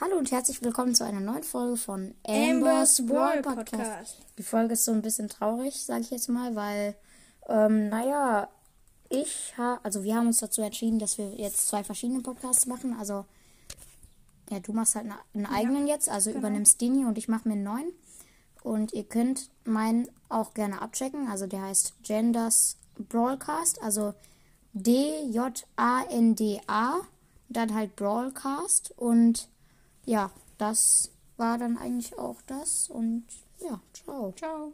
Hallo und herzlich willkommen zu einer neuen Folge von Amber's Brawl Podcast. Podcast. Die Folge ist so ein bisschen traurig, sage ich jetzt mal, weil, ähm, naja, ich habe, also wir haben uns dazu entschieden, dass wir jetzt zwei verschiedene Podcasts machen. Also, ja, du machst halt eine- einen eigenen jetzt, also genau. übernimmst hier und ich mache mir einen neuen. Und ihr könnt meinen auch gerne abchecken. Also der heißt Genders Broadcast, also D-J-A-N-D-A, dann halt Broadcast und ja, das war dann eigentlich auch das und ja, ciao. Ciao.